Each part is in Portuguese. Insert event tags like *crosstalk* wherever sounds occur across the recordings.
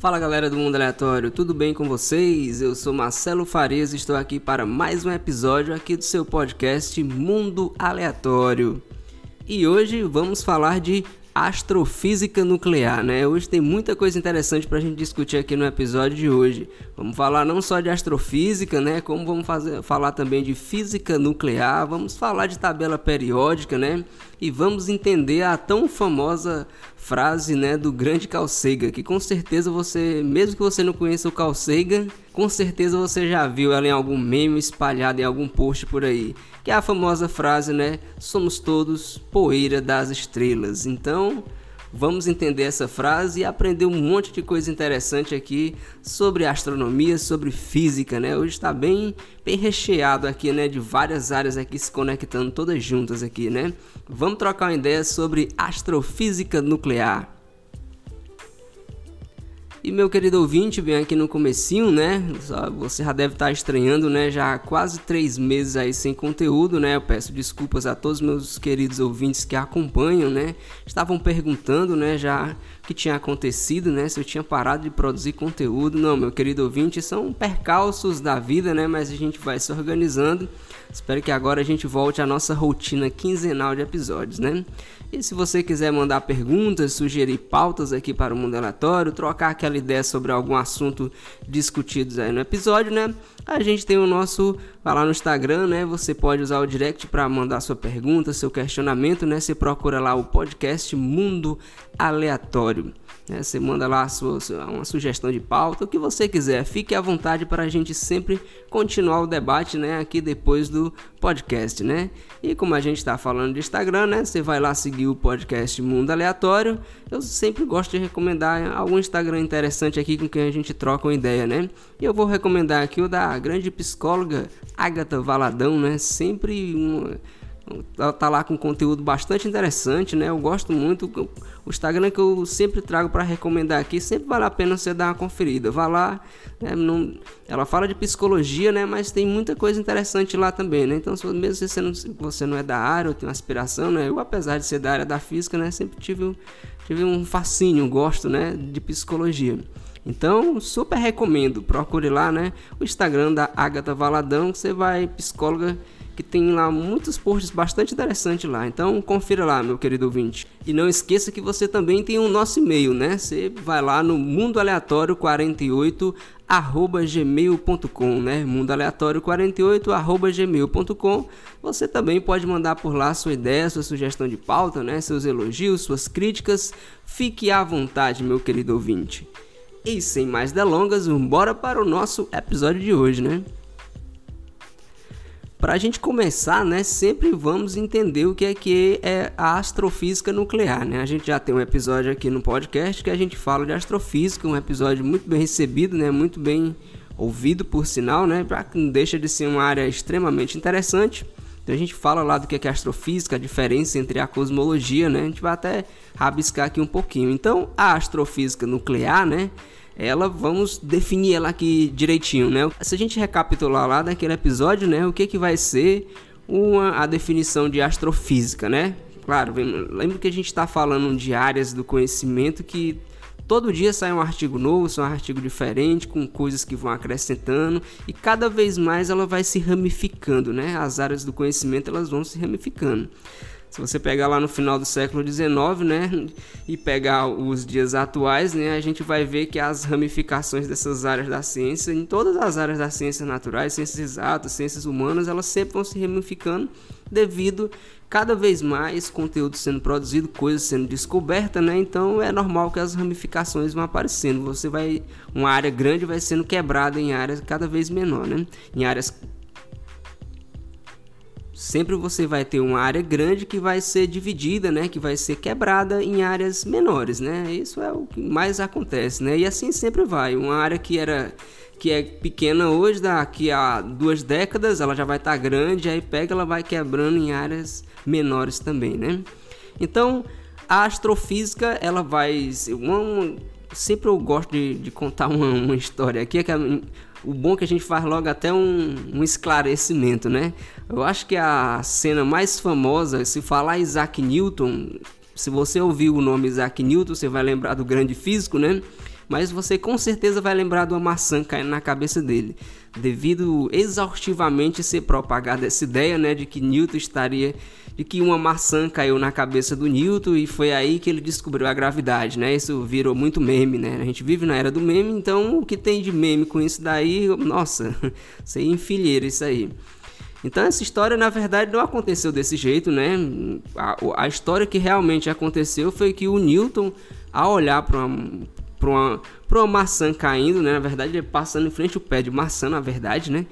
Fala galera do Mundo Aleatório, tudo bem com vocês? Eu sou Marcelo Farias e estou aqui para mais um episódio aqui do seu podcast Mundo Aleatório. E hoje vamos falar de astrofísica nuclear, né? Hoje tem muita coisa interessante para a gente discutir aqui no episódio de hoje. Vamos falar não só de astrofísica, né? Como vamos fazer, falar também de física nuclear, vamos falar de tabela periódica, né? E vamos entender a tão famosa frase, né, do grande Carl Sagan, que com certeza você, mesmo que você não conheça o Carl Sagan, com certeza você já viu ela em algum meme espalhado em algum post por aí que é a famosa frase, né? Somos todos poeira das estrelas. Então, vamos entender essa frase e aprender um monte de coisa interessante aqui sobre astronomia, sobre física, né? Hoje está bem, bem recheado aqui, né? De várias áreas aqui se conectando todas juntas aqui, né? Vamos trocar uma ideia sobre astrofísica nuclear. E meu querido ouvinte, bem aqui no comecinho, né? Você já deve estar estranhando, né? Já há quase três meses aí sem conteúdo, né? Eu peço desculpas a todos meus queridos ouvintes que acompanham, né? Estavam perguntando, né? Já que tinha acontecido, né? Se eu tinha parado de produzir conteúdo. Não, meu querido ouvinte, são percalços da vida, né? Mas a gente vai se organizando. Espero que agora a gente volte à nossa rotina quinzenal de episódios, né? E se você quiser mandar perguntas, sugerir pautas aqui para o Mundo Aleatório, trocar aquela ideia sobre algum assunto discutidos aí no episódio, né? A gente tem o nosso, vai lá no Instagram, né? Você pode usar o direct para mandar sua pergunta, seu questionamento, né? Você procura lá o podcast Mundo Aleatório. Né? Você manda lá sua, uma sugestão de pauta, o que você quiser. Fique à vontade para a gente sempre continuar o debate né? aqui depois do podcast. Né? E como a gente está falando de Instagram, né? você vai lá seguir o podcast Mundo Aleatório. Eu sempre gosto de recomendar algum Instagram interessante aqui com quem a gente troca uma ideia. Né? E eu vou recomendar aqui o da grande psicóloga Agatha Valadão, né? sempre um ela tá lá com conteúdo bastante interessante, né? Eu gosto muito. O Instagram que eu sempre trago para recomendar aqui, sempre vale a pena você dar uma conferida. Vá lá, né? Não, ela fala de psicologia, né? Mas tem muita coisa interessante lá também, né? Então, mesmo se você não, você não é da área ou tem uma aspiração, né? Eu, apesar de ser da área da física, né? Sempre tive, tive um fascínio, um gosto, né? De psicologia. Então, super recomendo. Procure lá, né? O Instagram da Agatha Valadão, que você vai, psicóloga que tem lá muitos posts bastante interessantes lá. Então confira lá, meu querido ouvinte. E não esqueça que você também tem o nosso e-mail, né? Você vai lá no mundoaleatório48 gmail.com, né? mundoaleatório48 gmail.com. Você também pode mandar por lá sua ideia, sua sugestão de pauta, né? Seus elogios, suas críticas. Fique à vontade, meu querido ouvinte. E sem mais delongas, bora para o nosso episódio de hoje, né? Para a gente começar, né, sempre vamos entender o que é que é a astrofísica nuclear, né? A gente já tem um episódio aqui no podcast que a gente fala de astrofísica, um episódio muito bem recebido, né, muito bem ouvido por sinal, né, que não deixa de ser uma área extremamente interessante. Então a gente fala lá do que é astrofísica, a diferença entre a cosmologia, né? A gente vai até rabiscar aqui um pouquinho. Então, a astrofísica nuclear, né, ela vamos definir ela aqui direitinho, né? Se a gente recapitular lá daquele episódio, né, o que que vai ser uma a definição de astrofísica, né? Claro, lembra que a gente está falando de áreas do conhecimento que todo dia sai um artigo novo, sai um artigo diferente, com coisas que vão acrescentando e cada vez mais ela vai se ramificando, né? As áreas do conhecimento elas vão se ramificando. Se você pegar lá no final do século XIX, né, e pegar os dias atuais, né, a gente vai ver que as ramificações dessas áreas da ciência, em todas as áreas das ciências naturais, ciências exatas, ciências humanas, elas sempre vão se ramificando devido cada vez mais conteúdo sendo produzido, coisas sendo descobertas, né? Então é normal que as ramificações vão aparecendo. Você vai uma área grande vai sendo quebrada em áreas cada vez menor, né? Em áreas sempre você vai ter uma área grande que vai ser dividida, né, que vai ser quebrada em áreas menores, né? Isso é o que mais acontece, né? E assim sempre vai. Uma área que era que é pequena hoje, daqui a duas décadas ela já vai estar tá grande, aí pega ela vai quebrando em áreas menores também, né? Então a astrofísica ela vai uma, sempre eu gosto de, de contar uma, uma história aqui, é que a, o bom é que a gente faz logo até um, um, esclarecimento, né? Eu acho que a cena mais famosa, se falar Isaac Newton, se você ouvir o nome Isaac Newton, você vai lembrar do grande físico, né? mas você com certeza vai lembrar de uma maçã caindo na cabeça dele, devido exaustivamente ser propagada essa ideia, né, de que Newton estaria de que uma maçã caiu na cabeça do Newton e foi aí que ele descobriu a gravidade, né? Isso virou muito meme, né? A gente vive na era do meme, então o que tem de meme com isso daí, nossa, *laughs* você enfilheira isso aí. Então essa história na verdade não aconteceu desse jeito, né? A, a história que realmente aconteceu foi que o Newton, ao olhar para uma, uma, uma maçã caindo, né? Na verdade ele passando em frente ao pé de maçã, na verdade, né?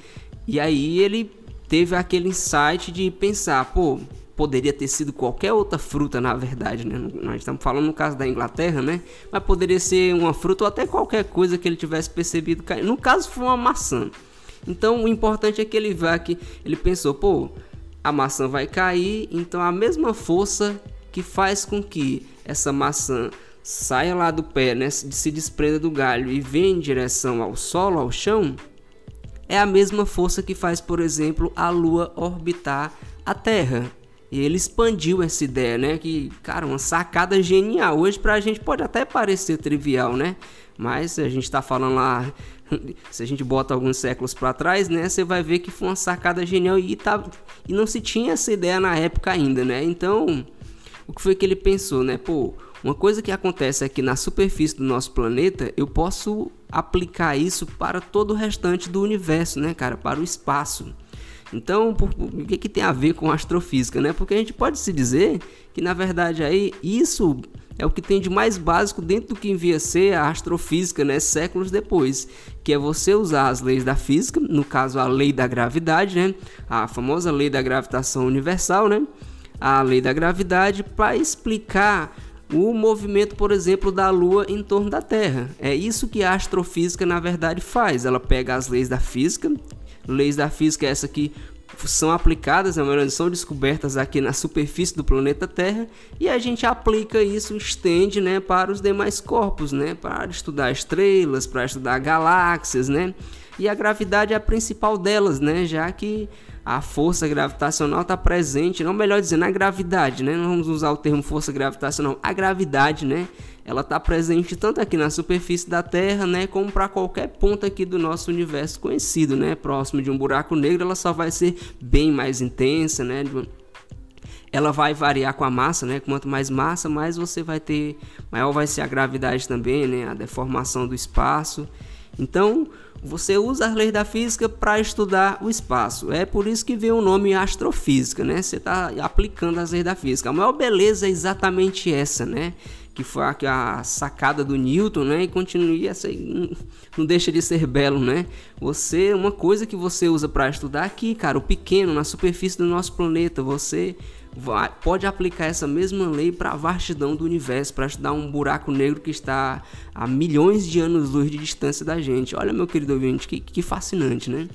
E aí ele teve aquele insight de pensar, pô, poderia ter sido qualquer outra fruta, na verdade, né? Nós estamos falando no caso da Inglaterra, né? Mas poderia ser uma fruta ou até qualquer coisa que ele tivesse percebido. No caso, foi uma maçã. Então, o importante é que ele vá que ele pensou, pô, a maçã vai cair, então a mesma força que faz com que essa maçã saia lá do pé, né, se desprenda do galho e venha em direção ao solo, ao chão, é a mesma força que faz, por exemplo, a Lua orbitar a Terra. E ele expandiu essa ideia, né? Que, cara, uma sacada genial. Hoje pra gente pode até parecer trivial, né? Mas a gente tá falando lá, *laughs* se a gente bota alguns séculos para trás, né? Você vai ver que foi uma sacada genial e, tá, e não se tinha essa ideia na época ainda, né? Então, o que foi que ele pensou, né? Pô, uma coisa que acontece aqui na superfície do nosso planeta, eu posso aplicar isso para todo o restante do universo, né, cara? Para o espaço. Então, por, o que, que tem a ver com astrofísica, né? Porque a gente pode se dizer que na verdade aí isso é o que tem de mais básico dentro do que envia ser a astrofísica, né, séculos depois, que é você usar as leis da física, no caso a lei da gravidade, né, a famosa lei da gravitação universal, né, a lei da gravidade para explicar o movimento, por exemplo, da Lua em torno da Terra. É isso que a astrofísica na verdade faz. Ela pega as leis da física, leis da física essa que são aplicadas, na verdade, são descobertas aqui na superfície do planeta Terra e a gente aplica isso, estende, né, para os demais corpos, né, para estudar estrelas, para estudar galáxias, né, e a gravidade é a principal delas, né, já que a força gravitacional está presente, não melhor dizendo, a gravidade, né? Não vamos usar o termo força gravitacional, a gravidade, né? Ela está presente tanto aqui na superfície da Terra, né, como para qualquer ponto aqui do nosso universo conhecido, né? Próximo de um buraco negro, ela só vai ser bem mais intensa, né? Ela vai variar com a massa, né? Quanto mais massa, mais você vai ter, maior vai ser a gravidade também, né? A deformação do espaço. Então, você usa as leis da física para estudar o espaço. É por isso que vem o nome astrofísica, né? Você está aplicando as leis da física. A maior beleza é exatamente essa, né? Que foi a, sacada do Newton, né? E continua essa, não deixa de ser belo, né? Você, uma coisa que você usa para estudar aqui, cara, o pequeno na superfície do nosso planeta, você vai, pode aplicar essa mesma lei para a vastidão do universo, para estudar um buraco negro que está a milhões de anos-luz de distância da gente. Olha, meu querido ouvinte, que, que fascinante, né?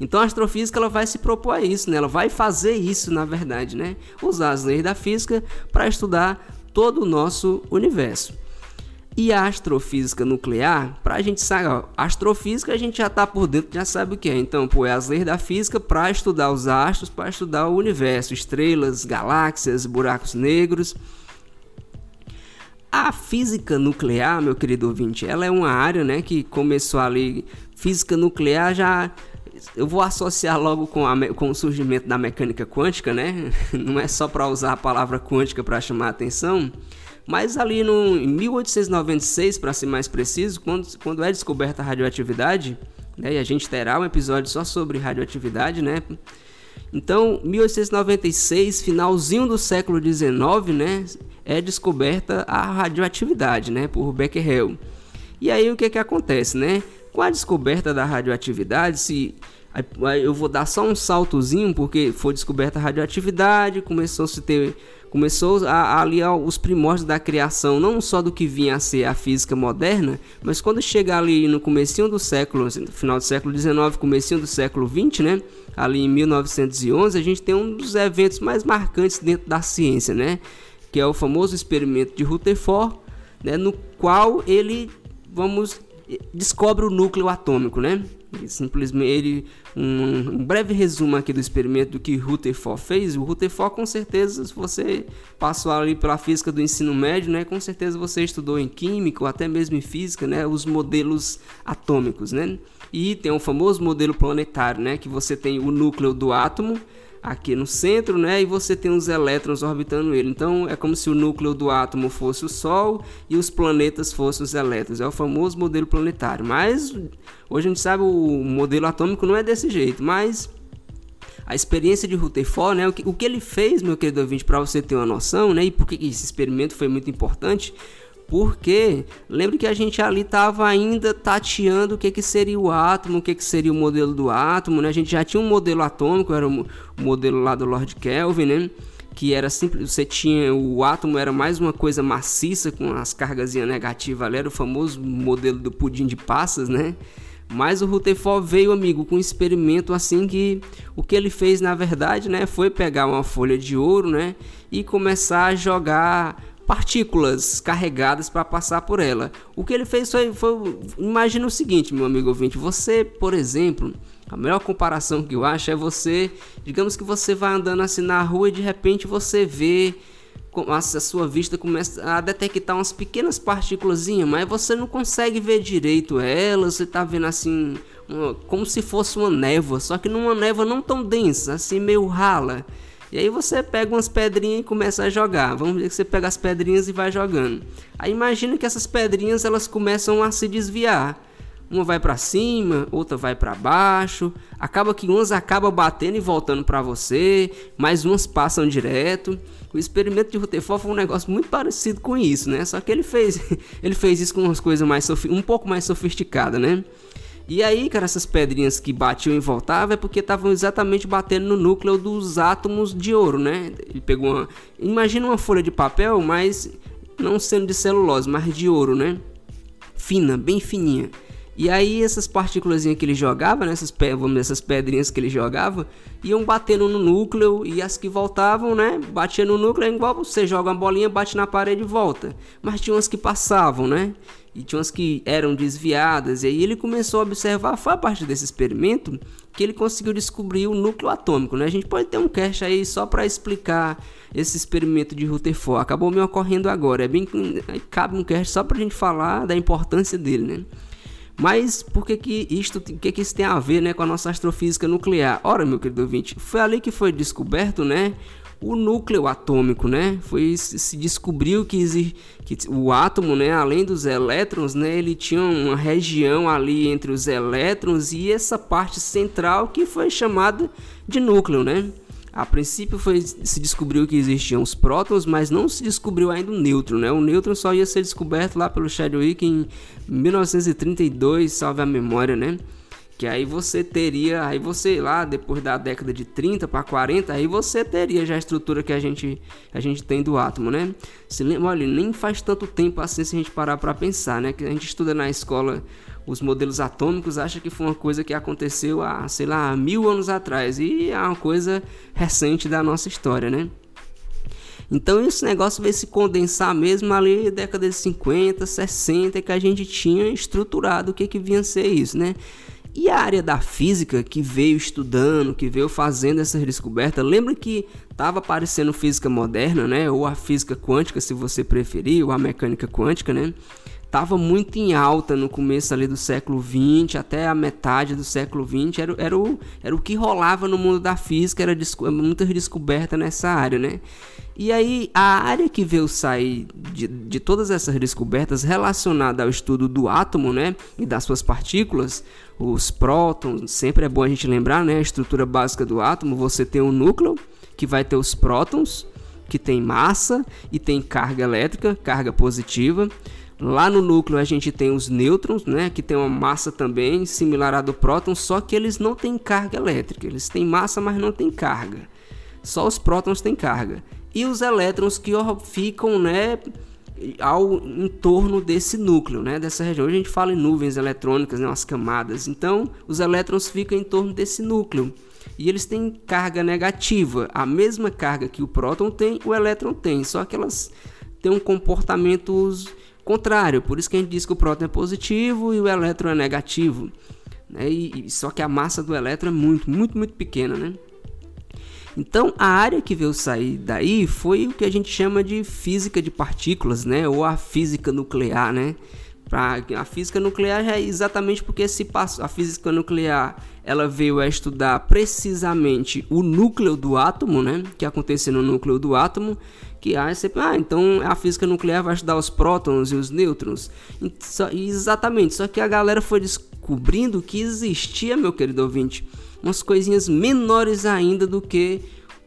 Então a astrofísica ela vai se propor a isso, né? Ela vai fazer isso, na verdade, né? Usar as leis da física para estudar todo o nosso universo. E a astrofísica nuclear, para a gente saber, astrofísica a gente já está por dentro, já sabe o que é. Então, pô, é as leis da física para estudar os astros, para estudar o universo, estrelas, galáxias, buracos negros. A física nuclear, meu querido ouvinte, ela é uma área, né, que começou ali. Física nuclear já eu vou associar logo com, a, com o surgimento da mecânica quântica, né? *laughs* Não é só para usar a palavra quântica para chamar a atenção. Mas ali no, em 1896, para ser mais preciso, quando, quando é descoberta a radioatividade, né, e a gente terá um episódio só sobre radioatividade, né? Então, 1896, finalzinho do século 19, né, é descoberta a radioatividade, né, por Becquerel. E aí o que que acontece, né? Com a descoberta da radioatividade, se eu vou dar só um saltozinho porque foi descoberta a radioatividade, começou a se ter começou a, ali os primórdios da criação, não só do que vinha a ser a física moderna, mas quando chega ali no comecinho do século, no final do século XIX, comecinho do século XX, né? Ali em 1911, a gente tem um dos eventos mais marcantes dentro da ciência, né? Que é o famoso experimento de Rutherford, né? No qual ele, vamos, descobre o núcleo atômico, né? simplesmente um, um, breve resumo aqui do experimento que Rutherford fez. O Rutherford, com certeza, se você passou ali pela física do ensino médio, né, com certeza você estudou em química ou até mesmo em física, né, os modelos atômicos, né? E tem o famoso modelo planetário, né, que você tem o núcleo do átomo aqui no centro, né? E você tem os elétrons orbitando ele. Então é como se o núcleo do átomo fosse o Sol e os planetas fossem os elétrons. É o famoso modelo planetário. Mas hoje a gente sabe o modelo atômico não é desse jeito, mas a experiência de Rutherford, né? O que, o que ele fez, meu querido ouvinte, para você ter uma noção, né? E por que esse experimento foi muito importante? Porque lembre que a gente ali estava ainda tateando o que, que seria o átomo, o que, que seria o modelo do átomo, né? A gente já tinha um modelo atômico, era o modelo lá do Lord Kelvin, né? Que era simples, você tinha o átomo era mais uma coisa maciça com as cargas negativas ali, era o famoso modelo do pudim de passas, né? Mas o Rutherford veio, amigo, com um experimento assim que o que ele fez na verdade, né, foi pegar uma folha de ouro, né, e começar a jogar partículas carregadas para passar por ela. O que ele fez foi, foi imagina o seguinte, meu amigo ouvinte, você, por exemplo, a melhor comparação que eu acho é você, digamos que você vai andando assim na rua e de repente você vê a sua vista começa a detectar umas pequenas partículas, mas você não consegue ver direito elas, você está vendo assim, como se fosse uma névoa, só que numa névoa não tão densa, assim meio rala. E aí você pega umas pedrinhas e começa a jogar. Vamos dizer que você pega as pedrinhas e vai jogando. Aí imagina que essas pedrinhas elas começam a se desviar. Uma vai para cima, outra vai para baixo. Acaba que umas acabam batendo e voltando para você, mas umas passam direto. O experimento de Rutherford foi um negócio muito parecido com isso, né? Só que ele fez, *laughs* ele fez isso com umas coisas mais um pouco mais sofisticadas, né? E aí, cara, essas pedrinhas que batiam e voltavam é porque estavam exatamente batendo no núcleo dos átomos de ouro, né? Ele pegou uma. Imagina uma folha de papel, mas não sendo de celulose, mas de ouro, né? Fina, bem fininha. E aí essas partículas que ele jogava, né, essas, vamos dizer, essas pedrinhas que ele jogava, iam batendo no núcleo e as que voltavam, né, batia no núcleo, é igual você joga uma bolinha, bate na parede e volta. Mas tinha umas que passavam, né? E tinha umas que eram desviadas. E aí ele começou a observar, foi a partir desse experimento que ele conseguiu descobrir o núcleo atômico, né? A gente pode ter um cast aí só para explicar esse experimento de Rutherford. Acabou me ocorrendo agora. É bem cabe um cast só para a gente falar da importância dele, né? Mas por que que isto, que que isso tem a ver, né, com a nossa astrofísica nuclear? Ora, meu querido ouvinte, foi ali que foi descoberto, né, o núcleo atômico, né? Foi se descobriu que, que o átomo, né, além dos elétrons, né, ele tinha uma região ali entre os elétrons e essa parte central que foi chamada de núcleo, né? A princípio foi, se descobriu que existiam os prótons, mas não se descobriu ainda o nêutron, né? O nêutron só ia ser descoberto lá pelo Chadwick em 1932, salve a memória, né? Que aí você teria, aí você lá depois da década de 30 para 40, aí você teria já a estrutura que a gente a gente tem do átomo, né? Se olha, nem faz tanto tempo assim se a gente parar para pensar, né? Que a gente estuda na escola os modelos atômicos, acha que foi uma coisa que aconteceu há, sei lá, mil anos atrás e é uma coisa recente da nossa história, né? Então esse negócio veio se condensar mesmo ali na década de 50, 60, que a gente tinha estruturado o que, que vinha a ser isso, né? E a área da física que veio estudando, que veio fazendo essa descoberta, lembra que estava aparecendo física moderna, né? Ou a física quântica, se você preferir, ou a mecânica quântica, né? Tava muito em alta no começo ali do século 20 até a metade do século 20 era, era, o, era o que rolava no mundo da física, era muita descoberta nessa área, né? E aí, a área que veio sair de, de todas essas descobertas relacionada ao estudo do átomo, né, e das suas partículas, os prótons, sempre é bom a gente lembrar, né, a estrutura básica do átomo, você tem um núcleo que vai ter os prótons, que tem massa e tem carga elétrica, carga positiva. Lá no núcleo a gente tem os nêutrons, né, que tem uma massa também similar à do próton, só que eles não têm carga elétrica. Eles têm massa, mas não têm carga. Só os prótons têm carga e os elétrons que ficam né, ao entorno desse núcleo, né, dessa região. Hoje a gente fala em nuvens eletrônicas, né, as camadas. Então, os elétrons ficam em torno desse núcleo. E eles têm carga negativa, a mesma carga que o próton tem, o elétron tem, só que elas têm um comportamento contrário. Por isso que a gente diz que o próton é positivo e o elétron é negativo. Né? E, e, só que a massa do elétron é muito, muito, muito pequena, né? Então, a área que veio sair daí foi o que a gente chama de física de partículas, né? Ou a física nuclear, né? Pra, a física nuclear é exatamente porque se passa, a física nuclear ela veio a estudar precisamente o núcleo do átomo, né? Que acontece no núcleo do átomo, que você, ah, então a física nuclear vai estudar os prótons e os nêutrons. Exatamente, só que a galera foi descobrindo que existia, meu querido ouvinte, umas coisinhas menores ainda do que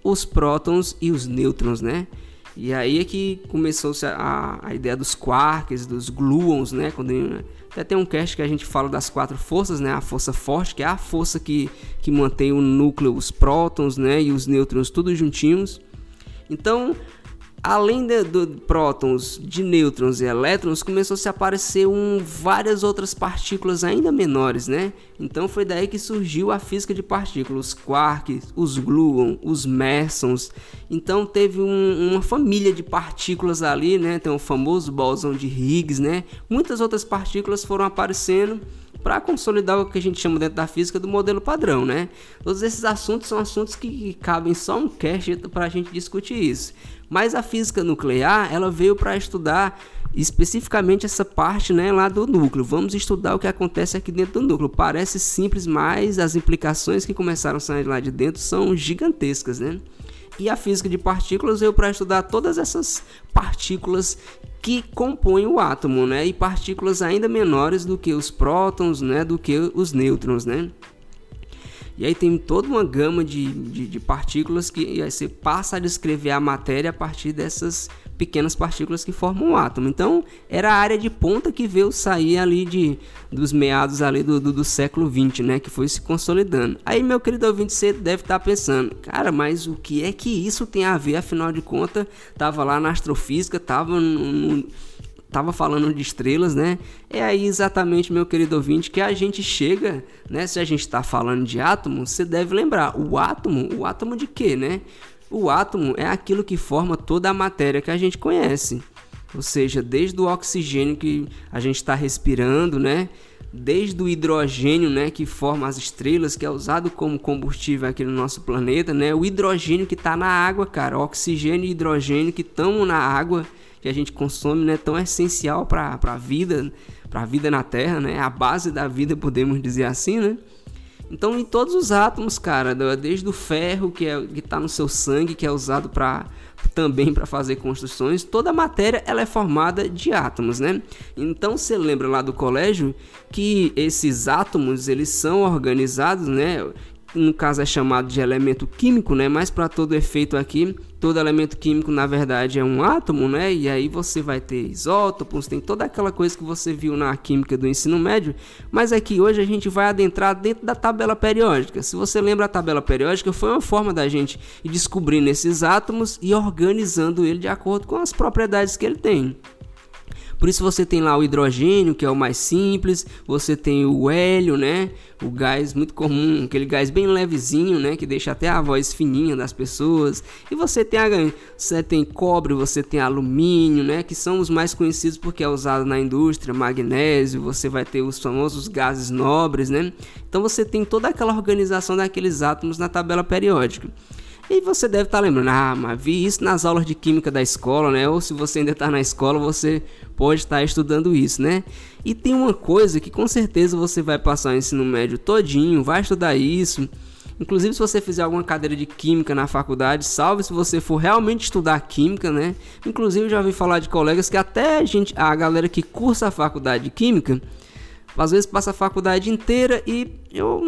os prótons e os nêutrons, né? E aí é que começou a, a ideia dos quarks, dos gluons, né? Quando, até tem um cast que a gente fala das quatro forças, né? A força forte, que é a força que, que mantém o núcleo, os prótons, né? E os nêutrons tudo juntinhos. Então, além de, de, prótons, de nêutrons e elétrons, começou a se aparecer um, várias outras partículas ainda menores, né? Então foi daí que surgiu a física de partículas, os quarks, os gluons, os mesons. Então teve um, uma família de partículas ali, né? Tem o famoso bóson de Higgs, né? Muitas outras partículas foram aparecendo para consolidar o que a gente chama dentro da física do modelo padrão, né? Todos esses assuntos são assuntos que, cabem só um cast para a gente discutir isso. Mas a física nuclear, ela veio para estudar especificamente essa parte né, lá do núcleo. Vamos estudar o que acontece aqui dentro do núcleo. Parece simples, mas as implicações que começaram a sair lá de dentro são gigantescas, né? E a física de partículas veio para estudar todas essas partículas que compõem o átomo, né? E partículas ainda menores do que os prótons, né? Do que os nêutrons, né? E aí tem toda uma gama de, de, de partículas que você passa a descrever a matéria a partir dessas pequenas partículas que formam o átomo. Então, era a área de ponta que veio sair ali de, dos meados ali do, do, do século 20, né? Que foi se consolidando. Aí, meu querido ouvinte, você deve estar pensando, cara, mas o que é que isso tem a ver? Afinal de contas, tava lá na astrofísica, tava no, no tava falando de estrelas, né? É aí exatamente, meu querido ouvinte, que a gente chega, né? Se a gente está falando de átomo, você deve lembrar, o átomo, o átomo de quê, né? O átomo é aquilo que forma toda a matéria que a gente conhece. Ou seja, desde o oxigênio que a gente está respirando, né? Desde o hidrogênio, né, que forma as estrelas, que é usado como combustível aqui no nosso planeta, né? O hidrogênio que está na água, cara, oxigênio e hidrogênio que estão na água que a gente consome, né, tão essencial para a vida, para a vida na Terra, né? A base da vida, podemos dizer assim, né? Então, em todos os átomos, cara, desde o ferro que é que tá no seu sangue, que é usado para também para fazer construções, toda a matéria ela é formada de átomos, né? Então, você lembra lá do colégio que esses átomos, eles são organizados, né? No caso é chamado de elemento químico, né? Mas para todo efeito aqui, todo elemento químico na verdade é um átomo, né? E aí você vai ter isótopos, tem toda aquela coisa que você viu na química do ensino médio, mas aqui hoje a gente vai adentrar dentro da tabela periódica. Se você lembra a tabela periódica, foi uma forma da gente ir descobrindo esses átomos e organizando ele de acordo com as propriedades que ele tem. Por isso você tem lá o hidrogênio, que é o mais simples, você tem o hélio, né? O gás muito comum, aquele gás bem levezinho, né, que deixa até a voz fininha das pessoas. E você tem a, você tem cobre, você tem alumínio, né, que são os mais conhecidos porque é usado na indústria, magnésio, você vai ter os famosos gases nobres, né? Então você tem toda aquela organização daqueles átomos na tabela periódica. E você deve estar tá lembrando, ah, mas vi isso nas aulas de química da escola, né? Ou se você ainda está na escola, você pode estar tá estudando isso, né? E tem uma coisa que com certeza você vai passar o ensino médio todinho, vai estudar isso. Inclusive, se você fizer alguma cadeira de química na faculdade, salve se você for realmente estudar química, né? Inclusive, eu já ouvi falar de colegas que até a gente, a galera que cursa a faculdade de química, às vezes passa a faculdade inteira e eu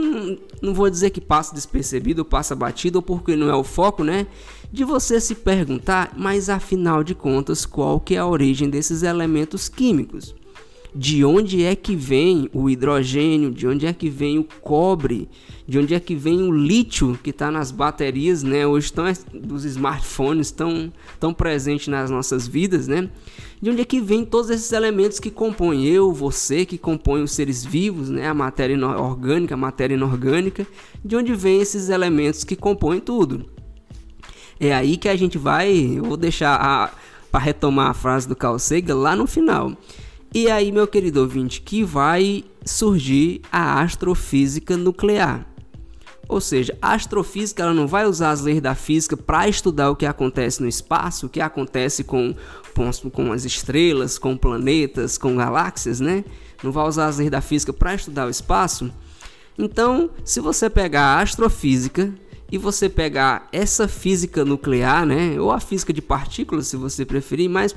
não vou dizer que passa despercebido passa batido ou porque não é o foco, né? De você se perguntar, mas afinal de contas, qual que é a origem desses elementos químicos? De onde é que vem o hidrogênio, de onde é que vem o cobre, de onde é que vem o lítio que está nas baterias, né? Hoje estão dos smartphones tão, tão presente nas nossas vidas, né? De onde é que vem todos esses elementos que compõem eu, você, que compõem os seres vivos, né? A matéria orgânica, a matéria inorgânica, de onde vem esses elementos que compõem tudo. É aí que a gente vai, eu vou deixar para retomar a frase do Carl Sagan lá no final. E aí, meu querido ouvinte, que vai surgir a astrofísica nuclear. Ou seja, a astrofísica ela não vai usar as leis da física para estudar o que acontece no espaço, o que acontece com, com as estrelas, com planetas, com galáxias, né? Não vai usar as leis da física para estudar o espaço. Então, se você pegar a astrofísica e você pegar essa física nuclear, né, ou a física de partículas, se você preferir, mas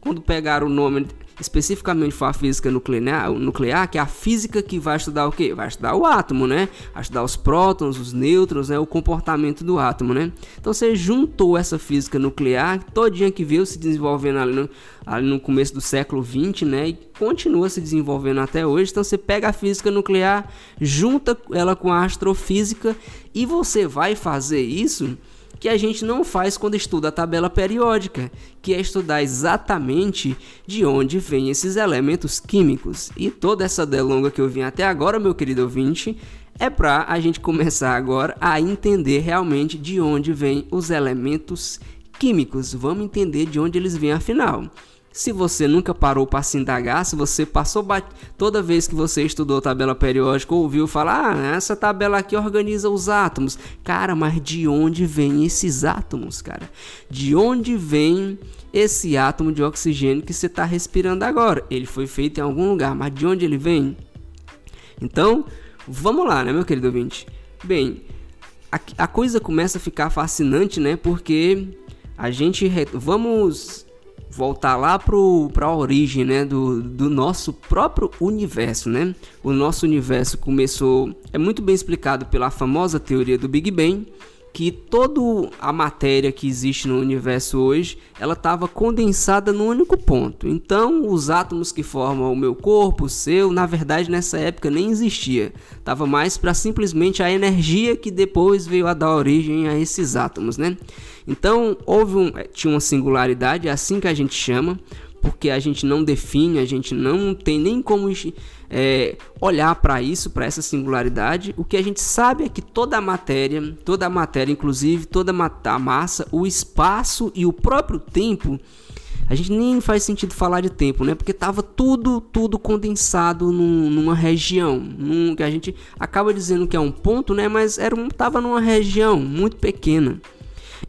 quando pegar o nome especificamente for a física nuclear, nuclear, que é a física que vai estudar o que? Vai estudar o átomo, né? Vai estudar os prótons, os nêutrons, né? o comportamento do átomo, né? Então você juntou essa física nuclear, todinha que veio se desenvolvendo ali no, ali no começo do século 20, né? E continua se desenvolvendo até hoje. Então você pega a física nuclear, junta ela com a astrofísica e você vai fazer isso que a gente não faz quando estuda a tabela periódica, que é estudar exatamente de onde vêm esses elementos químicos. E toda essa delonga que eu vim até agora, meu querido ouvinte, é para a gente começar agora a entender realmente de onde vêm os elementos químicos. Vamos entender de onde eles vêm afinal. Se você nunca parou para se indagar, se você passou toda vez que você estudou tabela periódica, ouviu falar, ah, essa tabela aqui organiza os átomos. Cara, mas de onde vêm esses átomos, cara? De onde vem esse átomo de oxigênio que você está respirando agora? Ele foi feito em algum lugar, mas de onde ele vem? Então, vamos lá, né, meu querido ouvinte? Bem, a, a coisa começa a ficar fascinante, né? Porque a gente. Vamos voltar lá para a origem né, do, do nosso próprio universo. Né? O nosso universo começou, é muito bem explicado pela famosa teoria do Big Bang, que toda a matéria que existe no universo hoje, ela estava condensada num único ponto. Então, os átomos que formam o meu corpo, o seu, na verdade nessa época nem existia. Tava mais para simplesmente a energia que depois veio a dar origem a esses átomos, né? Então, houve um, eh, tinha uma singularidade, é assim que a gente chama, porque a gente não define, a gente não tem nem como é, olhar para isso, para essa singularidade. O que a gente sabe é que toda a matéria, toda a matéria, inclusive toda a massa, o espaço e o próprio tempo, a gente nem faz sentido falar de tempo, né? Porque tava tudo, tudo condensado num, numa região, num, que a gente acaba dizendo que é um ponto, né? Mas era um, tava numa região muito pequena.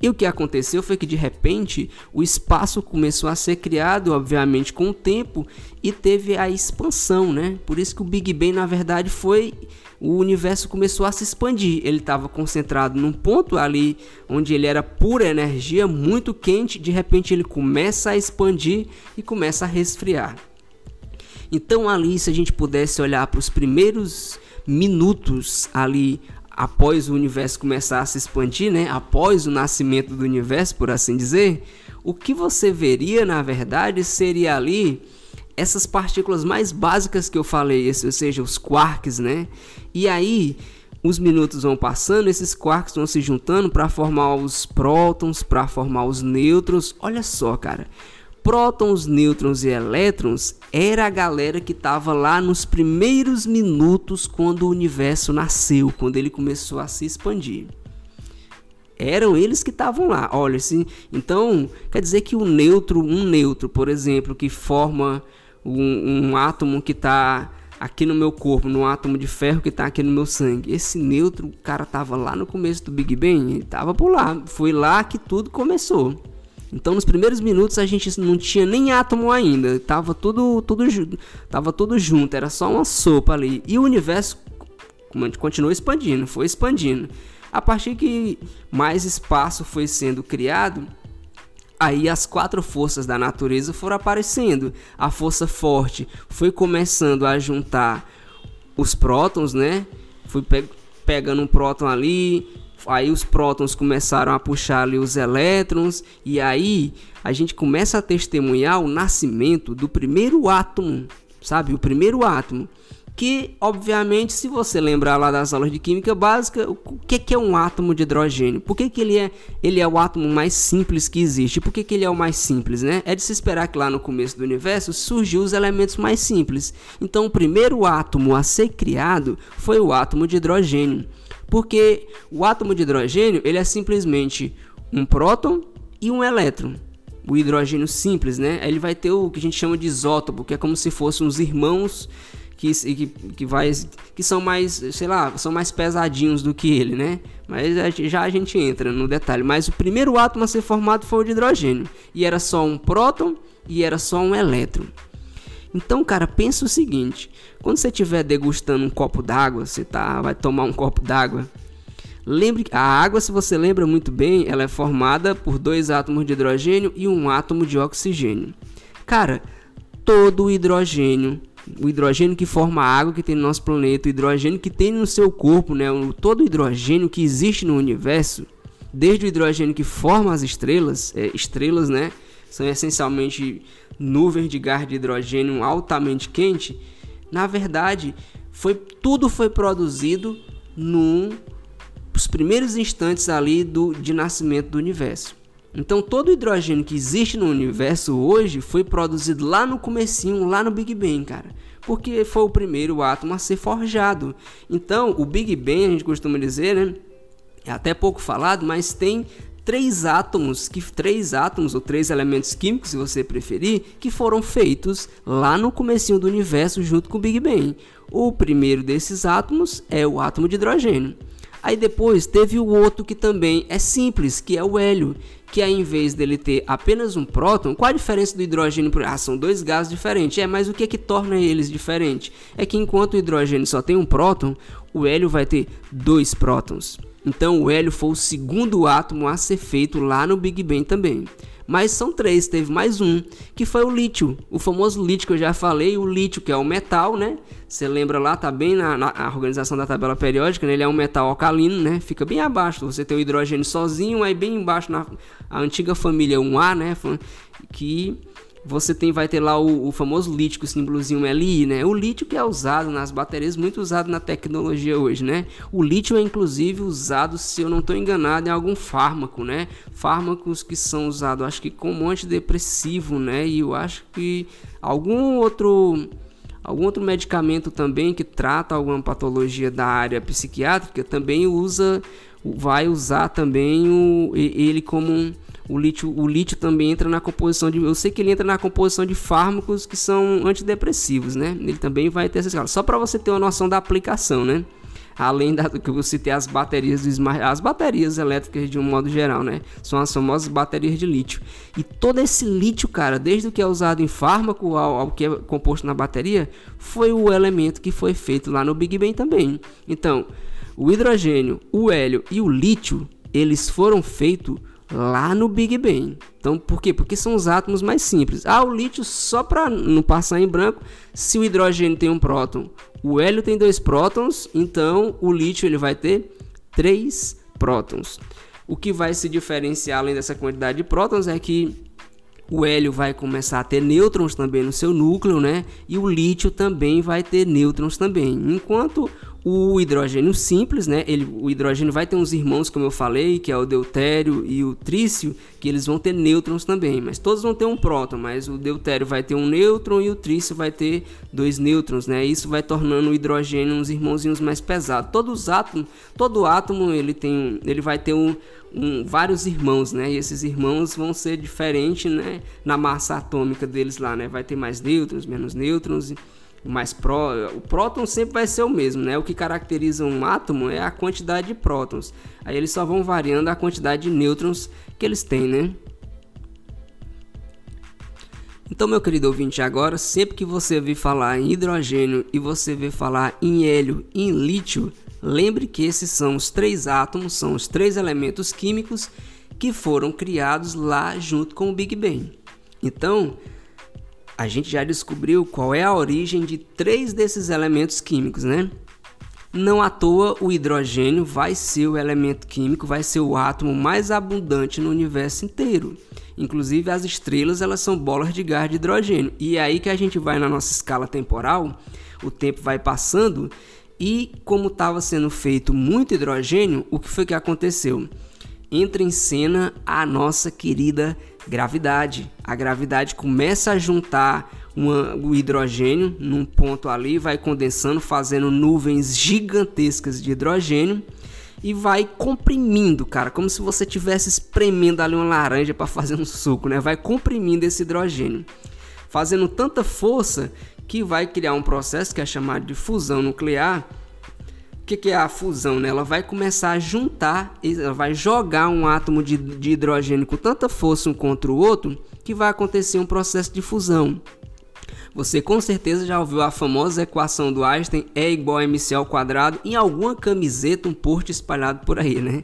E o que aconteceu foi que de repente o espaço começou a ser criado, obviamente, com o tempo e teve a expansão, né? Por isso que o Big Bang na verdade foi o universo começou a se expandir. Ele estava concentrado num ponto ali onde ele era pura energia, muito quente, de repente ele começa a expandir e começa a resfriar. Então ali, se a gente pudesse olhar para os primeiros minutos ali após o universo começar a se expandir, né? Após o nascimento do universo, por assim dizer, o que você veria, na verdade, seria ali essas partículas mais básicas que eu falei, ou seja, os quarks, né? E aí, os minutos vão passando, esses quarks vão se juntando para formar os prótons, para formar os nêutrons. Olha só, cara prótons, nêutrons e elétrons era a galera que estava lá nos primeiros minutos quando o universo nasceu, quando ele começou a se expandir. Eram eles que estavam lá. Olha, assim, então quer dizer que o neutro, um neutro, por exemplo, que forma um, um átomo que está aqui no meu corpo, no átomo de ferro que está aqui no meu sangue. Esse neutro, o cara estava lá no começo do Big Bang, ele estava por lá. Foi lá que tudo começou. Então, nos primeiros minutos a gente não tinha nem átomo ainda, tava tudo, tudo, tava tudo junto, era só uma sopa ali. E o universo continuou expandindo, foi expandindo. A partir que mais espaço foi sendo criado, aí as quatro forças da natureza foram aparecendo. A força forte foi começando a juntar os prótons, né? Fui pe pegando um próton ali, Aí os prótons começaram a puxar ali os elétrons e aí a gente começa a testemunhar o nascimento do primeiro átomo, sabe? O primeiro átomo. Que, obviamente, se você lembrar lá das aulas de química básica, o que, é um átomo de hidrogênio? Por que, que ele, é, ele é o átomo mais simples que existe? Por que, que ele é o mais simples, né? É de se esperar que lá no começo do universo surgiu os elementos mais simples. Então, o primeiro átomo a ser criado foi o átomo de hidrogênio. Porque o átomo de hidrogênio ele é simplesmente um próton e um elétron. O hidrogênio simples, né? Ele vai ter o que a gente chama de isótopo, que é como se fossem os irmãos que, que, que, vai, que são mais, sei lá, são mais pesadinhos do que ele, né? Mas já a gente entra no detalhe. Mas o primeiro átomo a ser formado foi o de hidrogênio. E era só um próton e era só um elétron. Então, cara, pensa o seguinte: quando você estiver degustando um copo d'água, você tá, vai tomar um copo d'água. Lembre que a água, se você lembra muito bem, ela é formada por dois átomos de hidrogênio e um átomo de oxigênio. Cara, todo o hidrogênio, o hidrogênio que forma a água que tem no nosso planeta, o hidrogênio que tem no seu corpo, né, todo o hidrogênio que existe no universo, desde o hidrogênio que forma as estrelas, é, estrelas, né, são essencialmente nuvens de gás de hidrogênio altamente quente, na verdade, foi tudo foi produzido nos primeiros instantes ali do de nascimento do universo. Então todo o hidrogênio que existe no universo hoje foi produzido lá no comecinho, lá no Big Bang, cara. Porque foi o primeiro átomo a ser forjado. Então, o Big Bang, a gente costuma dizer, né? É até pouco falado, mas tem três átomos, que três átomos ou três elementos químicos, se você preferir, que foram feitos lá no comecinho do universo junto com o Big Bang. O primeiro desses átomos é o átomo de hidrogênio. Aí depois teve o outro que também é simples, que é o hélio, que ao invés dele ter apenas um próton, qual a diferença do hidrogênio? Ah, são dois gases diferentes. É, mas o que é que torna eles diferentes? É que enquanto o hidrogênio só tem um próton, o hélio vai ter dois prótons. Então o hélio foi o segundo átomo a ser feito lá no Big Bang também. Mas são três, teve mais um, que foi o lítio, o famoso lítio que eu já falei, o lítio que é o metal, né? Você lembra lá, tá bem na, na organização da tabela periódica, né? ele é um metal alcalino, né? Fica bem abaixo, você tem o hidrogênio sozinho, aí bem embaixo na antiga família 1A, né? Que você tem, vai ter lá o, o famoso lítio, o símbolozinho LI, né? O lítio que é usado nas baterias, muito usado na tecnologia hoje, né? O lítio é inclusive usado, se eu não estou enganado, em algum fármaco, né? Fármacos que são usados, acho que como antidepressivo, né? E eu acho que algum outro algum outro medicamento também que trata alguma patologia da área psiquiátrica também usa vai usar também o, ele como um, o lítio, o lítio também entra na composição de. Eu sei que ele entra na composição de fármacos que são antidepressivos, né? Ele também vai ter essa escala. Só para você ter uma noção da aplicação, né? Além da que você ter as baterias do smart, as baterias elétricas de um modo geral, né? São as famosas baterias de lítio. E todo esse lítio, cara, desde o que é usado em fármaco ao, ao que é composto na bateria, foi o elemento que foi feito lá no Big Bang também. Então, o hidrogênio, o hélio e o lítio, eles foram feitos lá no Big Bang. Então, por quê? Porque são os átomos mais simples. Ah, o lítio, só para não passar em branco, se o hidrogênio tem um próton, o hélio tem dois prótons, então o lítio ele vai ter três prótons. O que vai se diferenciar além dessa quantidade de prótons é que o hélio vai começar a ter nêutrons também no seu núcleo, né? E o lítio também vai ter nêutrons também. Enquanto o hidrogênio simples, né? Ele, o hidrogênio vai ter uns irmãos, como eu falei, que é o deutério e o trício, que eles vão ter nêutrons também, mas todos vão ter um próton, mas o deutério vai ter um nêutron e o trício vai ter dois nêutrons, né? Isso vai tornando o hidrogênio uns irmãozinhos mais pesados. Todos os átomos, todo átomo ele tem, ele vai ter um, um, vários irmãos, né? E esses irmãos vão ser diferentes, né? Na massa atômica deles lá, né? Vai ter mais nêutrons, menos nêutrons. E mais pró, o próton sempre vai ser o mesmo, né? O que caracteriza um átomo é a quantidade de prótons. Aí eles só vão variando a quantidade de nêutrons que eles têm, né? Então, meu querido ouvinte, agora sempre que você vir falar em hidrogênio e você ver falar em hélio e em lítio, lembre que esses são os três átomos, são os três elementos químicos que foram criados lá junto com o Big Bang. Então, a gente já descobriu qual é a origem de três desses elementos químicos, né? Não à toa o hidrogênio vai ser o elemento químico, vai ser o átomo mais abundante no universo inteiro. Inclusive as estrelas elas são bolas de gás de hidrogênio. E é aí que a gente vai na nossa escala temporal, o tempo vai passando e como estava sendo feito muito hidrogênio, o que foi que aconteceu? Entra em cena a nossa querida gravidade. A gravidade começa a juntar uma, o hidrogênio num ponto ali, vai condensando, fazendo nuvens gigantescas de hidrogênio e vai comprimindo, cara, como se você tivesse espremendo ali uma laranja para fazer um suco, né? Vai comprimindo esse hidrogênio, fazendo tanta força que vai criar um processo que é chamado de fusão nuclear. Que, que é a fusão? Né? Ela vai começar a juntar, ela vai jogar um átomo de, de hidrogênio com tanta força um contra o outro que vai acontecer um processo de fusão. Você com certeza já ouviu a famosa equação do Einstein é igual a mc ao quadrado em alguma camiseta, um post espalhado por aí, né?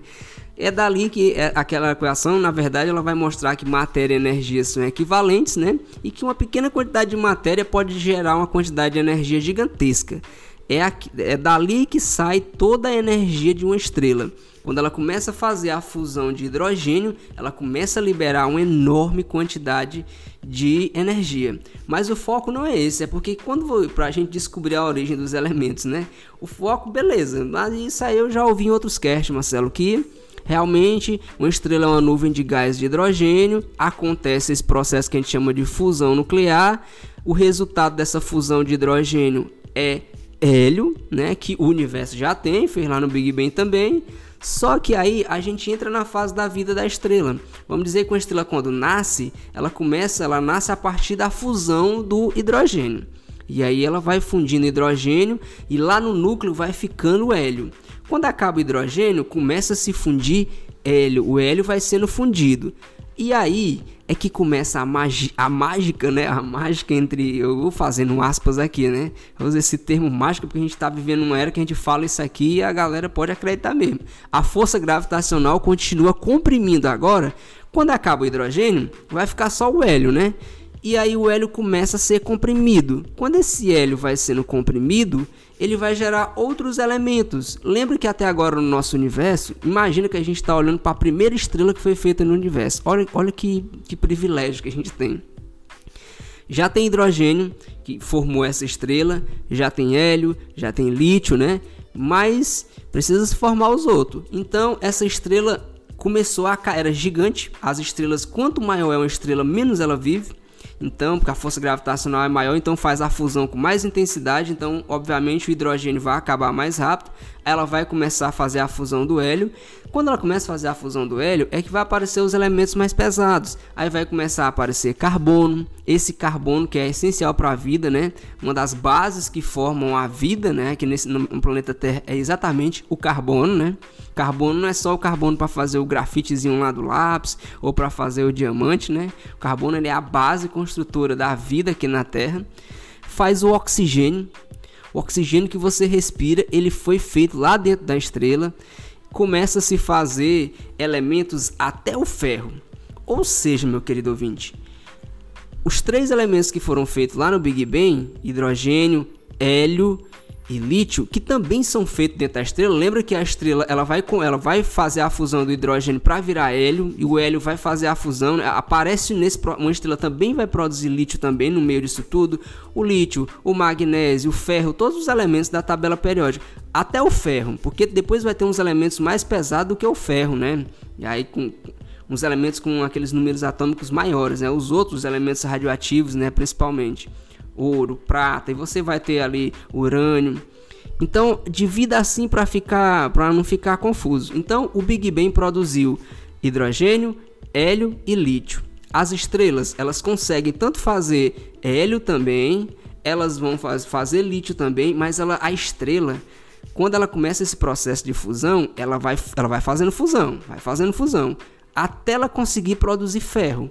É dali que é, aquela equação, na verdade, ela vai mostrar que matéria e energia são equivalentes, né? E que uma pequena quantidade de matéria pode gerar uma quantidade de energia gigantesca. É, aqui, é dali que sai toda a energia de uma estrela. Quando ela começa a fazer a fusão de hidrogênio, ela começa a liberar uma enorme quantidade de energia. Mas o foco não é esse, é porque quando para a gente descobrir a origem dos elementos, né? O foco, beleza, mas isso aí eu já ouvi em outros casts, Marcelo, que Realmente, uma estrela é uma nuvem de gás de hidrogênio, acontece esse processo que a gente chama de fusão nuclear. O resultado dessa fusão de hidrogênio é hélio, né, que o universo já tem, fez lá no Big Bang também. Só que aí a gente entra na fase da vida da estrela. Vamos dizer que uma estrela quando nasce, ela começa, ela nasce a partir da fusão do hidrogênio. E aí ela vai fundindo hidrogênio e lá no núcleo vai ficando hélio. Quando acaba o hidrogênio, começa a se fundir hélio. O hélio vai sendo fundido. E aí é que começa a, a mágica, né? A mágica entre. Eu vou fazendo aspas aqui, né? Eu esse termo mágico porque a gente está vivendo uma era que a gente fala isso aqui e a galera pode acreditar mesmo. A força gravitacional continua comprimindo agora. Quando acaba o hidrogênio, vai ficar só o hélio, né? E aí o hélio começa a ser comprimido. Quando esse hélio vai sendo comprimido, ele vai gerar outros elementos. Lembra que até agora no nosso universo, imagina que a gente está olhando para a primeira estrela que foi feita no universo. Olha, olha que, que privilégio que a gente tem. Já tem hidrogênio que formou essa estrela, já tem hélio, já tem lítio, né? Mas precisa se formar os outros. Então essa estrela começou a cair, era gigante. As estrelas, quanto maior é uma estrela, menos ela vive. Então, porque a força gravitacional é maior, então faz a fusão com mais intensidade, então obviamente o hidrogênio vai acabar mais rápido. Ela vai começar a fazer a fusão do hélio. Quando ela começa a fazer a fusão do hélio, é que vai aparecer os elementos mais pesados. Aí vai começar a aparecer carbono, esse carbono que é essencial para a vida, né? Uma das bases que formam a vida, né? Que nesse no planeta Terra é exatamente o carbono, né? Carbono não é só o carbono para fazer o grafitezinho lá do lápis ou para fazer o diamante, né? O carbono ele é a base construtora da vida aqui na Terra. Faz o oxigênio. O oxigênio que você respira, ele foi feito lá dentro da estrela. Começa a se fazer elementos até o ferro. Ou seja, meu querido ouvinte, os três elementos que foram feitos lá no Big Bang, hidrogênio, hélio e lítio, que também são feitos dentro da estrela. Lembra que a estrela ela vai com ela vai fazer a fusão do hidrogênio para virar hélio e o hélio vai fazer a fusão. Né? Aparece nesse uma estrela também vai produzir lítio também no meio disso tudo. O lítio, o magnésio, o ferro, todos os elementos da tabela periódica, até o ferro, porque depois vai ter uns elementos mais pesados do que o ferro, né? E aí com uns elementos com aqueles números atômicos maiores, né? Os outros elementos radioativos, né, principalmente ouro, prata, e você vai ter ali urânio. Então, divida assim para ficar, para não ficar confuso. Então, o Big Bang produziu hidrogênio, hélio e lítio. As estrelas, elas conseguem tanto fazer hélio também, elas vão faz, fazer lítio também, mas ela, a estrela, quando ela começa esse processo de fusão, ela vai, ela vai fazendo fusão, vai fazendo fusão, até ela conseguir produzir ferro.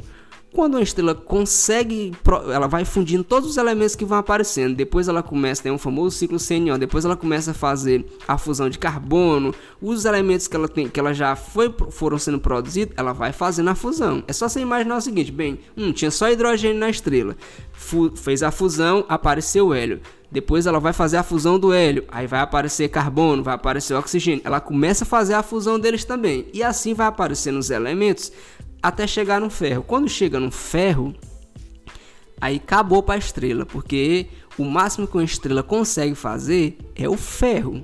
Quando uma estrela consegue, ela vai fundindo todos os elementos que vão aparecendo. Depois ela começa, tem um famoso ciclo CNO. Depois ela começa a fazer a fusão de carbono. Os elementos que ela tem, que ela já foi, foram sendo produzidos, ela vai fazendo a fusão. É só você imaginar o seguinte, bem, hum, tinha só hidrogênio na estrela. Fu fez a fusão, apareceu o hélio. Depois ela vai fazer a fusão do hélio, aí vai aparecer carbono, vai aparecer oxigênio. Ela começa a fazer a fusão deles também. E assim vai aparecendo os elementos até chegar no ferro. Quando chega no ferro, aí acabou para a estrela, porque o máximo que uma estrela consegue fazer é o ferro.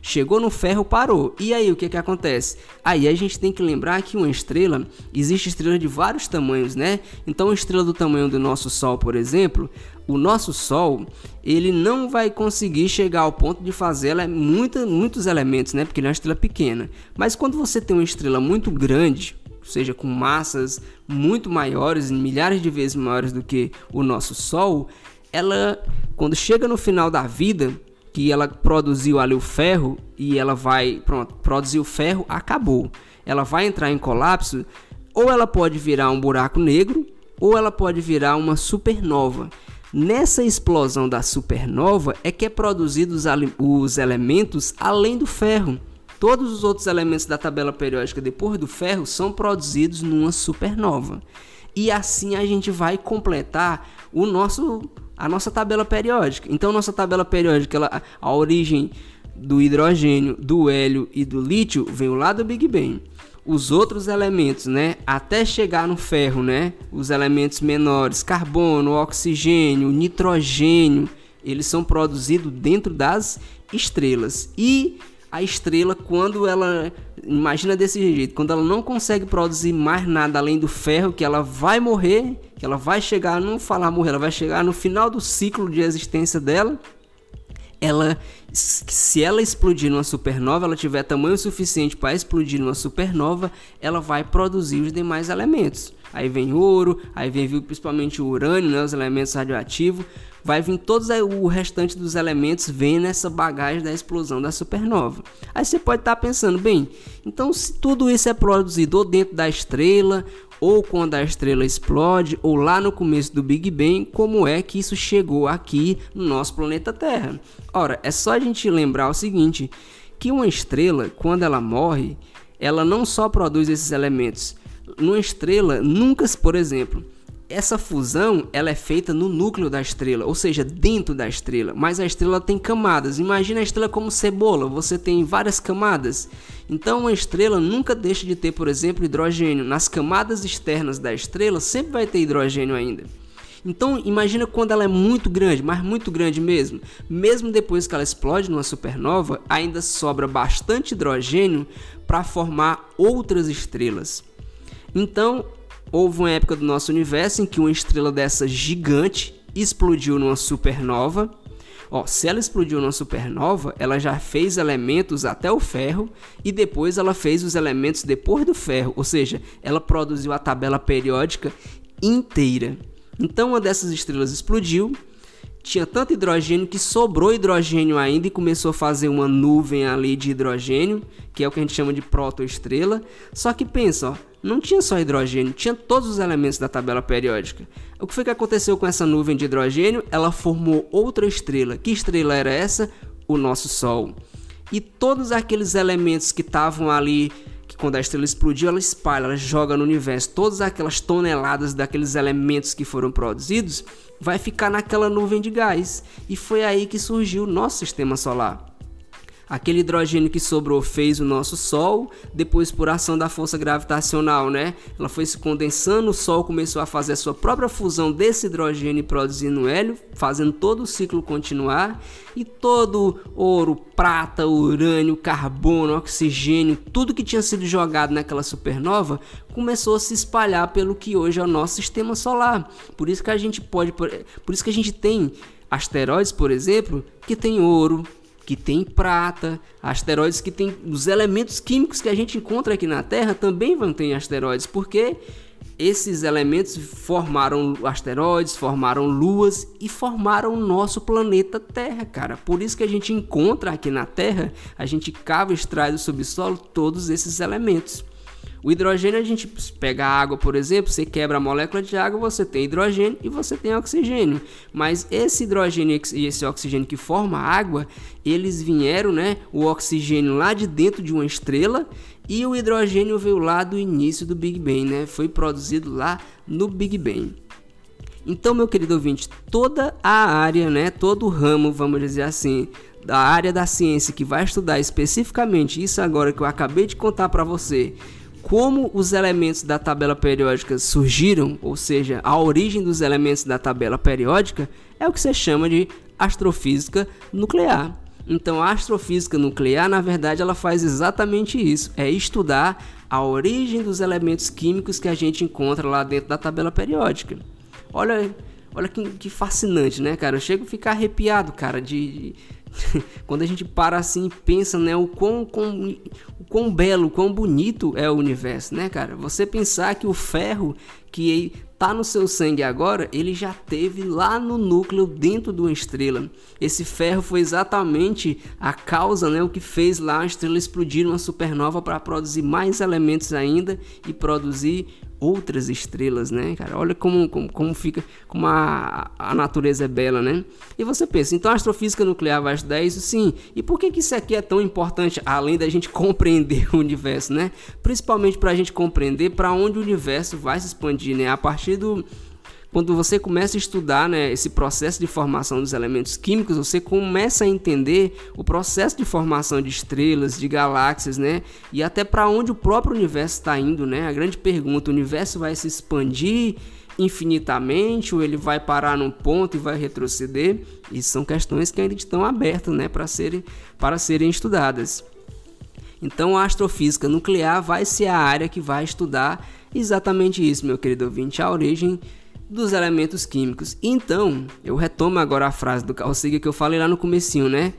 Chegou no ferro, parou. E aí o que que acontece? Aí a gente tem que lembrar que uma estrela, existe estrela de vários tamanhos, né? Então, estrela do tamanho do nosso Sol, por exemplo, o nosso Sol, ele não vai conseguir chegar ao ponto de fazer ela muita, muitos elementos, né? Porque ele é uma estrela pequena. Mas quando você tem uma estrela muito grande, seja com massas muito maiores, milhares de vezes maiores do que o nosso Sol, ela quando chega no final da vida, que ela produziu ali o ferro e ela vai, pronto, produziu o ferro, acabou. Ela vai entrar em colapso, ou ela pode virar um buraco negro, ou ela pode virar uma supernova. Nessa explosão da supernova é que é produzido os, os elementos além do ferro. Todos os outros elementos da tabela periódica depois do ferro são produzidos numa supernova. E assim a gente vai completar o nosso a nossa tabela periódica. Então nossa tabela periódica, ela, a origem do hidrogênio, do hélio e do lítio vem lá do Big Bang. Os outros elementos, né, até chegar no ferro, né, os elementos menores, carbono, oxigênio, nitrogênio, eles são produzidos dentro das estrelas. E a estrela quando ela imagina desse jeito, quando ela não consegue produzir mais nada além do ferro, que ela vai morrer, que ela vai chegar, não falar morrer, ela vai chegar no final do ciclo de existência dela. Ela se ela explodir numa supernova, ela tiver tamanho suficiente para explodir numa supernova, ela vai produzir os demais elementos. Aí vem ouro, aí vem principalmente o urânio, né, os elementos radioativos vai vir todos o restante dos elementos vem nessa bagagem da explosão da supernova. Aí você pode estar tá pensando, bem, então se tudo isso é produzido ou dentro da estrela, ou quando a estrela explode, ou lá no começo do Big Bang, como é que isso chegou aqui no nosso planeta Terra? Ora, é só a gente lembrar o seguinte, que uma estrela, quando ela morre, ela não só produz esses elementos. Numa estrela, nunca, por exemplo, essa fusão ela é feita no núcleo da estrela, ou seja, dentro da estrela. Mas a estrela tem camadas. Imagina a estrela como cebola, você tem várias camadas. Então, uma estrela nunca deixa de ter, por exemplo, hidrogênio. Nas camadas externas da estrela sempre vai ter hidrogênio ainda. Então, imagina quando ela é muito grande, mas muito grande mesmo. Mesmo depois que ela explode numa supernova, ainda sobra bastante hidrogênio para formar outras estrelas. Então, Houve uma época do nosso universo em que uma estrela dessa gigante explodiu numa supernova. Ó, se ela explodiu numa supernova, ela já fez elementos até o ferro e depois ela fez os elementos depois do ferro, ou seja, ela produziu a tabela periódica inteira. Então uma dessas estrelas explodiu, tinha tanto hidrogênio que sobrou hidrogênio ainda e começou a fazer uma nuvem ali de hidrogênio, que é o que a gente chama de protoestrela. Só que pensa, ó, não tinha só hidrogênio, tinha todos os elementos da tabela periódica. O que foi que aconteceu com essa nuvem de hidrogênio? Ela formou outra estrela. Que estrela era essa? O nosso Sol. E todos aqueles elementos que estavam ali, que quando a estrela explodiu, ela espalha, ela joga no universo, todas aquelas toneladas daqueles elementos que foram produzidos, vai ficar naquela nuvem de gás. E foi aí que surgiu o nosso sistema solar. Aquele hidrogênio que sobrou fez o nosso Sol, depois por ação da força gravitacional, né? Ela foi se condensando, o Sol começou a fazer a sua própria fusão desse hidrogênio produzindo hélio, fazendo todo o ciclo continuar e todo ouro, prata, urânio, carbono, oxigênio, tudo que tinha sido jogado naquela supernova começou a se espalhar pelo que hoje é o nosso sistema solar. Por isso que a gente pode, por, por isso que a gente tem asteroides, por exemplo, que tem ouro, que tem prata, asteroides que tem os elementos químicos que a gente encontra aqui na Terra também vão ter asteroides, porque esses elementos formaram asteroides, formaram luas e formaram o nosso planeta Terra, cara. Por isso que a gente encontra aqui na Terra, a gente cava e extrai do subsolo todos esses elementos. O hidrogênio, a gente pega a água, por exemplo, você quebra a molécula de água, você tem hidrogênio e você tem oxigênio. Mas esse hidrogênio e esse oxigênio que forma a água, eles vieram, né? O oxigênio lá de dentro de uma estrela e o hidrogênio veio lá do início do Big Bang, né? Foi produzido lá no Big Bang. Então, meu querido ouvinte, toda a área, né, todo o ramo, vamos dizer assim, da área da ciência que vai estudar especificamente isso agora que eu acabei de contar para você, como os elementos da tabela periódica surgiram, ou seja, a origem dos elementos da tabela periódica, é o que se chama de astrofísica nuclear. Então, a astrofísica nuclear, na verdade, ela faz exatamente isso: é estudar a origem dos elementos químicos que a gente encontra lá dentro da tabela periódica. Olha, olha que, que fascinante, né, cara? Eu chego a ficar arrepiado, cara, de, *laughs* quando a gente para assim e pensa, né, o quão, quão, o quão belo, o quão bonito é o universo, né, cara? Você pensar que o ferro que tá no seu sangue agora, ele já teve lá no núcleo dentro de uma estrela. Esse ferro foi exatamente a causa, né, o que fez lá a estrela explodir uma supernova para produzir mais elementos ainda e produzir outras estrelas, né, cara? Olha como, como, como fica, como a, a natureza é bela, né? E você pensa, então a astrofísica nuclear vai estudar isso? Sim. E por que, que isso aqui é tão importante, além da gente *laughs* compreender o universo, né? Principalmente para a gente compreender para onde o universo vai se expandir, né? A partir do quando você começa a estudar né, esse processo de formação dos elementos químicos, você começa a entender o processo de formação de estrelas, de galáxias, né? E até para onde o próprio universo está indo, né? A grande pergunta: o universo vai se expandir infinitamente ou ele vai parar num ponto e vai retroceder? Isso são questões que ainda estão abertas, né, para serem para serem estudadas. Então, a astrofísica nuclear vai ser a área que vai estudar exatamente isso, meu querido ouvinte, a origem dos elementos químicos. Então, eu retomo agora a frase do Carl Sagan que eu falei lá no comecinho, né?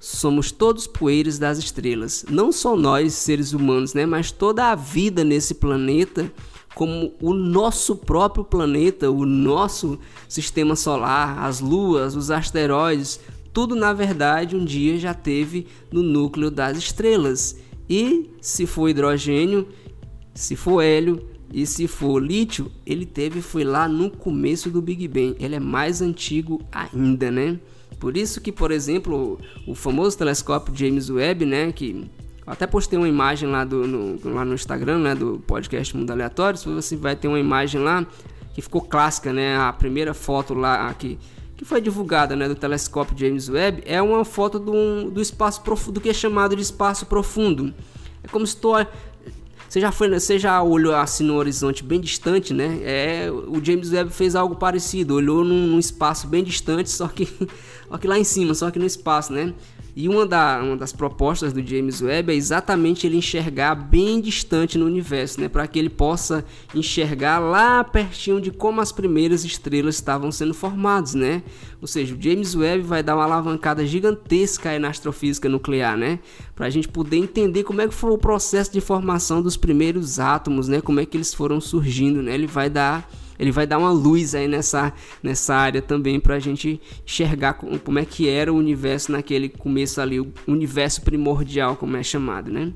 Somos todos poeiras das estrelas. Não só nós, seres humanos, né? Mas toda a vida nesse planeta, como o nosso próprio planeta, o nosso sistema solar, as luas, os asteroides, tudo na verdade um dia já teve no núcleo das estrelas. E se for hidrogênio, se for hélio, e se for lítio, ele teve foi lá no começo do Big Bang. Ele é mais antigo ainda, né? Por isso que, por exemplo, o famoso telescópio James Webb, né, que até postei uma imagem lá, do, no, lá no Instagram, né, do podcast Mundo Aleatório, você vai ter uma imagem lá que ficou clássica, né, a primeira foto lá aqui que foi divulgada, né, do telescópio James Webb, é uma foto do, do espaço profundo, do que é chamado de espaço profundo. É como se tu você já foi, você já olhou assim no horizonte bem distante, né? É, o James Webb fez algo parecido, olhou num, num espaço bem distante, só que, *laughs* só que lá em cima, só que no espaço, né? E uma, da, uma das propostas do James Webb é exatamente ele enxergar bem distante no universo, né? Para que ele possa enxergar lá pertinho de como as primeiras estrelas estavam sendo formadas, né? Ou seja, o James Webb vai dar uma alavancada gigantesca aí na astrofísica nuclear, né? Para a gente poder entender como é que foi o processo de formação dos primeiros átomos, né? Como é que eles foram surgindo, né? Ele vai dar ele vai dar uma luz aí nessa, nessa área também para a gente enxergar como é que era o universo naquele começo ali, o universo primordial, como é chamado, né?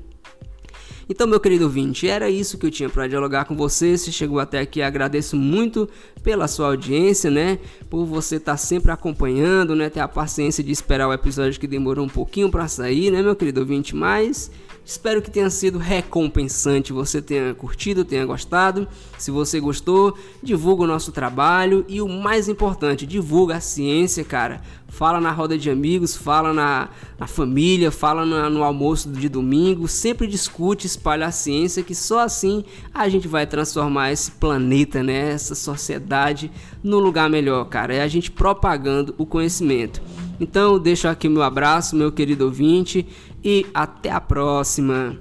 Então, meu querido ouvinte, era isso que eu tinha para dialogar com você. Se chegou até aqui, agradeço muito pela sua audiência, né? Por você estar tá sempre acompanhando, né? Ter a paciência de esperar o episódio que demorou um pouquinho para sair, né, meu querido ouvinte? Mas Espero que tenha sido recompensante, você tenha curtido, tenha gostado. Se você gostou, divulga o nosso trabalho e o mais importante, divulga a ciência, cara. Fala na roda de amigos, fala na, na família, fala na, no almoço de domingo. Sempre discute, espalha a ciência, que só assim a gente vai transformar esse planeta, né, essa sociedade, num lugar melhor, cara. É a gente propagando o conhecimento. Então, deixo aqui meu abraço, meu querido ouvinte, e até a próxima.